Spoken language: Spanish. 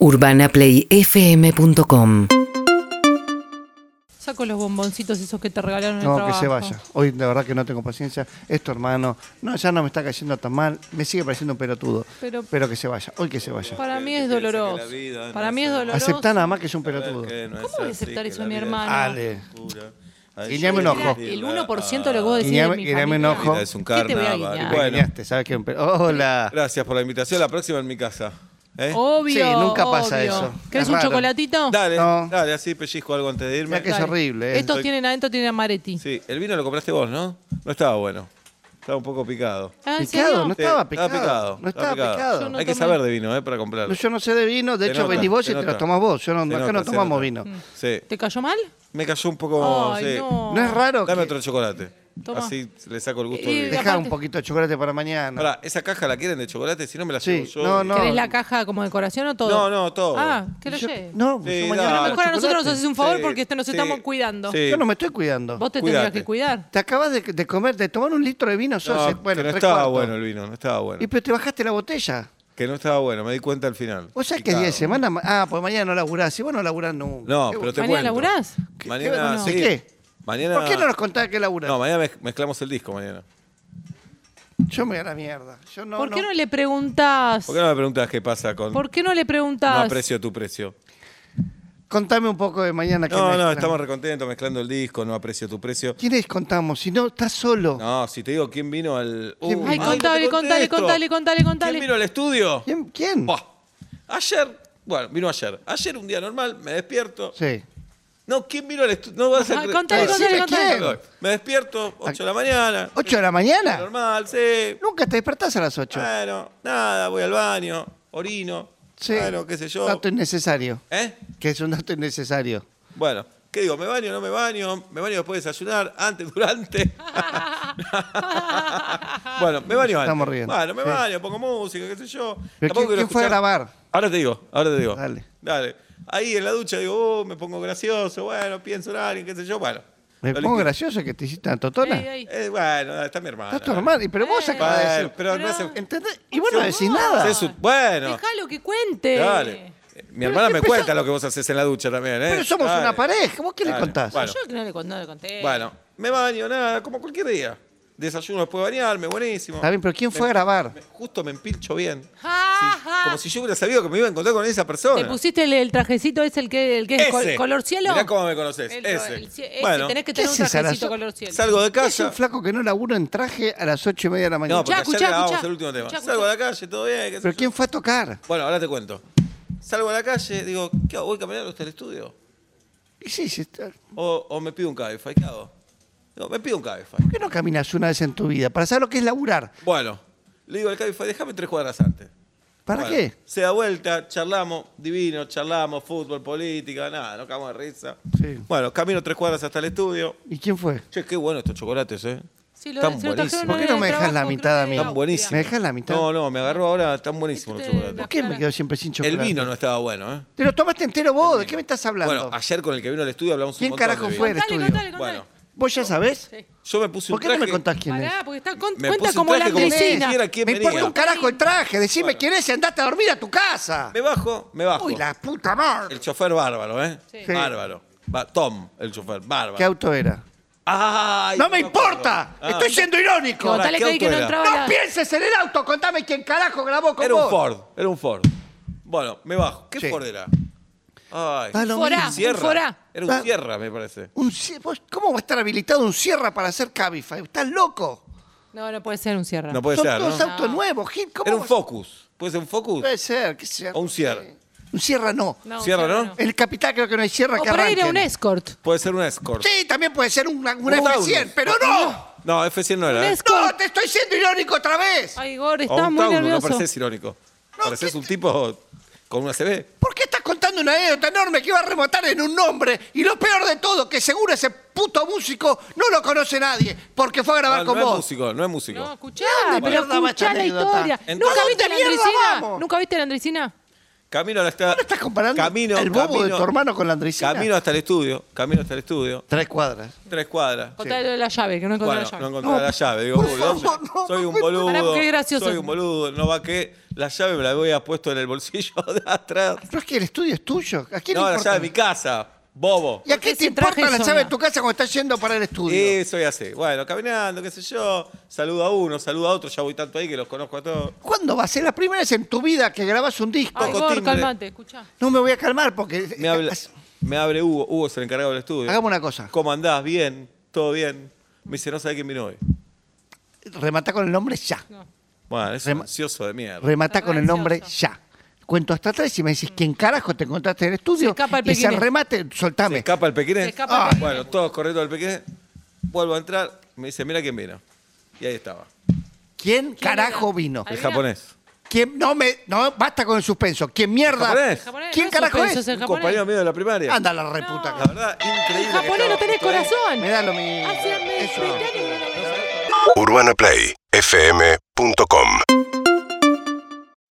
UrbanaPlayFM.com Saco los bomboncitos esos que te regalaron en el No, que trabajo. se vaya. Hoy de verdad que no tengo paciencia. Es tu hermano. No, ya no me está cayendo tan mal. Me sigue pareciendo un pelotudo. Pero- Pero, que se vaya. Hoy que se vaya. Para mí es doloroso. vida Para no mí es doloroso. Aceptá nada más que es un pelotudo. ¿Cómo voy a aceptar eso de mi hermano? Dale. Guiñame un ojo. El 1% de lo que vos decís Guiñame- de mi guiñame un familia. ojo. Es un ¿Qué te voy a carnaval. guiñar? Me Bueno, guiñaste, ¿sabes qué? Hola. gracias por la invitación. La próxima en mi casa. ¿Eh? Obvio. Sí, nunca pasa obvio. eso. ¿Querés Es un raro. chocolatito? Dale, No. dale, así pellizco algo antes de irme. Mira que es Dale. horrible. ¿eh? Estos tienen adentro tienen amaretti. Sí, el vino lo compraste vos, ¿no? No estaba bueno. Estaba un poco picado. Ah, ¿en Picado, no Sí, estaba picado. picado. No estaba picado. Yo no Hay que tomé. saber de vino, ¿eh? Para comprarlo. No, Yo no sé de vino. De Se hecho, nota, venís vos se y te lo tomás vos. Yo no, Se acá nota, no se tomamos nota. vino. Sí. ¿Te cayó mal? Me cayó un poco. Ay, sí. no. No es raro Dame que... otro chocolate. Toma. Así le saco el gusto del vino. Dejá aparte- un poquito de chocolate para mañana. Pará, ¿esa caja la quieren de chocolate? Si no me la Sí, llevo yo. no, no. ¿Querés la caja como decoración o todo? No, no, todo. Ah, que lo Yo- lleve. No, Sí, yo mañana dale. como Mejor a nosotros nos haces un favor Sí, porque este nos sí. estamos cuidando. Sí. Yo no me estoy cuidando. Vos te Cuídate. tendrías que cuidar. Te acabas de, de comer, de tomar un litro de vino, sos. No, eh, bueno, que no tres estaba cuartos. bueno el vino, no estaba bueno. Y pero te bajaste la botella. Que no estaba bueno, me di cuenta al final. ¿Vos sabés que es Picado. día de semana? ma- Ah, pues mañana no laburás. Si vos no laburás nunca. No, ¿Qué- pero te ¿Mañana cuento. laburás? qué- Mañana ¿De sí. qué? Mañana. ¿Por qué no nos contás que laburás? No, mañana mez- mezclamos el disco mañana. Yo me voy a la mierda. Yo no, ¿Por qué no le preguntás? ¿Por qué no me preguntas qué pasa con ¿Por qué no le no preguntás? aprecio tu precio? Contame un poco de mañana que No, no, mezclan. estamos recontentos mezclando el disco, no aprecio tu precio. ¿Quiénes contamos? Si no, estás solo. No, si te digo quién vino al. ¿Quién Uh, vino? Ay, contale, no te contale, contesto. contale, contale, contale. ¿Quién vino al estudio? ¿Quién? ¿Quién? Buah. Ayer, bueno, vino ayer. Ayer un día normal, me despierto. Sí. No, ¿quién vino al estudio? No vas a Ah, creer. contale, No, contale, contale. quién. Me despierto, 8 de la mañana. ¿8 de la mañana? Normal, sí. Nunca te despertás a las 8. Bueno, nada, voy al baño, orino. Sí. Bueno, qué sé yo. Dato innecesario. ¿Eh? Que es un dato innecesario. Bueno, ¿qué digo? ¿Me baño no me baño? ¿Me baño después de desayunar? ¿Antes, durante? bueno, me baño antes. Estamos riendo. Bueno, me Sí. baño, pongo música, qué sé yo. ¿Pero Tampoco quién, quiero fue a escuchar- grabar? Ahora te digo, ahora te digo. Dale. Dale. Ahí en la ducha digo, oh, me pongo gracioso, bueno, pienso en alguien, qué sé yo, bueno. Me pongo gracioso que te hiciste una totona. Ey, ey. Eh, bueno, está mi hermana. Está tu hermano. Y Pero vos acabas de decir. pero, no Pero- hace... ¿Entendés? Y vos no decís nada. su- Bueno, Déjalo que cuente. dale. Mi hermana me cuenta lo que vos haces en la ducha también, ¿eh? Pero somos Dale. una pareja. ¿Vos qué le Dale. contás? Bueno. Yo que no le, no le conté. Bueno, me baño, nada, como cualquier día. Desayuno después de bañarme, buenísimo. Está bien, pero ¿quién fue a grabar? Me- Justo me empilcho bien. Ja, Como si yo hubiera sabido que me iba a encontrar con esa persona. ¿Te pusiste el, el trajecito ese, el que, el que es col- color cielo? Mirá cómo me conoces. El- ese. el cie- ese, bueno, tenés que ¿qué tener un haces a las trajecito color cielo. salgo de Es casa. un flaco que no labura en traje a las ocho y media de la mañana. No, porque Escuchá, ayer escuchá, grabamos escuchá. el último tema. Escuchá, Salgo a la calle, todo bien. qué sé ¿Pero yo. quién fue a tocar? Bueno, ahora te cuento. Salgo a la calle, digo, ¿qué hago? ¿Voy caminando hasta el estudio? Y sí, sí, está- O, o me pido un Cabify, ¿qué hago? Digo, me pido un Cabify. ¿Por qué no caminas una vez en tu vida? Para saber lo que es laburar. Bueno, le digo al Cabify, déjame tres cuadras antes. ¿Para Bueno, qué? Se da vuelta, charlamos, divino, charlamos, fútbol, política, nada, no cagamos de risa. Sí. Bueno, camino tres cuadras hasta el estudio. ¿Y quién fue? Che, qué bueno estos chocolates, ¿eh? Sí, lo- Están se lo trajeron buenísimos. ¿Por qué no me dejas trabajo, la mitad a mí? Austria. buenísimos. ¿Me dejas la mitad? No, no, me agarró ahora, están buenísimos los Este, chocolates. ¿Por qué me quedo siempre sin chocolate? El vino no estaba bueno, ¿eh? Te lo tomaste entero vos. ¿De qué me estás hablando? Bueno, ayer con el que vino al estudio hablamos un ¿Quién montón carajo de fue? el Contale, estudio. contale, contale. Bueno, ¿Vos ya sabés? Sí. yo me puse un ¿Por qué no me contás quién es? Pará, porque está, con- Me cuenta puse un como la traje como si Andresina. supiera quién Me venía. importa un carajo el traje. Decime quién es y andate a dormir a tu casa. Me bajo, me bajo. Uy, la puta madre. El chofer bárbaro, ¿eh? Sí. Sí. Bárbaro. Tom, el chofer, bárbaro. ¿Qué auto era? Ay, ¡No me acuerdo. importa! Ah. ¡Estoy siendo irónico! Ahora, Contale ¿qué que ahí que auto no era? entraba ¡No la... pienses en el auto! Contame quién carajo grabó con Era vos. un Ford, era un Ford. Bueno, me bajo. ¿Qué Sí. Ford era? Ay, Forá. un Sierra. Forá. Era un Ah. Sierra, me parece. Un cie- vos- ¿Cómo va a estar habilitado un Sierra para hacer Cabify? ¿Estás loco? No, no puede ser un cierre. No puede Son ser, todos ¿no? autos No. nuevos, Gil. ¿Cómo Era un vas- Focus. ¿Puede ser un Focus? Puede ser, qué sé yo. O un Sierra. Un Sierra no. No, un Cierra, Sierra ¿no? En el capital creo que no hay Sierra O que por ahí era un arranquen. escort. Puede ser un Escort. Sí, también puede ser un, un Un F100, Taunus. pero no. No, F100 no era. ¿eh? escort. ¡No! ¡Te estoy siendo irónico otra vez! Ay, Igor, O está un muy Taunus, no nervioso. pareces irónico. No, pareces ¿qué un tipo con una CB. ¿Por qué estás contando una anécdota enorme que iba a rematar en un nombre? Y lo peor de todo, que seguro ese puto músico no lo conoce nadie, porque fue a grabar No, con no es vos. músico, no es músico. No, escuchá, ¿Dónde pero mierda va esta escuchá la anécdota? historia. Entonces- ¿Nunca ¿A viste a la mierda Andresina? vamos? ¿Nunca viste a la Andresina? Camino hasta. ¿No estás comparando camino, el bobo de tu hermano con la Andresina? Camino hasta el estudio. Camino hasta el estudio. Tres cuadras. Tres cuadras. Lo de la llave, que no encontré Bueno, la llave. no encontré la llave. Digo, favor, no, soy un boludo. Pará, gracioso. Soy un boludo. No va que la llave me la había puesto en el bolsillo de atrás. No es que el estudio es tuyo. ¿A quién No, le la llave de mi casa. Bobo. ¿Y a qué te importa la llave de tu casa cuando estás yendo para el estudio? Y soy así. Bueno, caminando, qué sé yo. Saludo a uno, saludo a otro. Ya voy tanto ahí que los conozco a todos. ¿Cuándo va a ser la primera vez en tu vida que grabas un disco? Ay, Toco Gor, timbre. calmate, escuchá. No me voy a calmar porque... Me, habla, me abre Hugo. Hugo es el encargado del estudio. Hagamos una cosa. ¿Cómo andás? Bien. ¿Todo bien? Me dice, no sabe quién vino hoy. Remata con el nombre ya. Bueno, es un Rema- ansioso de mierda. Remata Está con el nombre ya. Cuento hasta atrás y me decís, ¿quién carajo te encontraste en el estudio? Se escapa el y ese pequinés. remate, ¿Se soltame. escapa el pequinés? Se escapa el Ah. pequinés. Bueno, todos corriendo al pequinés. Vuelvo a entrar. Me dice, mira quién vino. Y ahí estaba. ¿Quién carajo era? vino? El japonés. ¿Quién? No me, no, basta con el suspenso. ¿Quién mierda? japonés? Japonés, ¿Quién no carajo suspenso, es? el Un japonés. compañero mío de la primaria. Anda la reputa. No. La verdad, increíble. Que japonés estaba no tenés ahí. corazón. Me da lo mismo. Hace Eso. 20 años que no lo veo. UrbanaPlayFM.com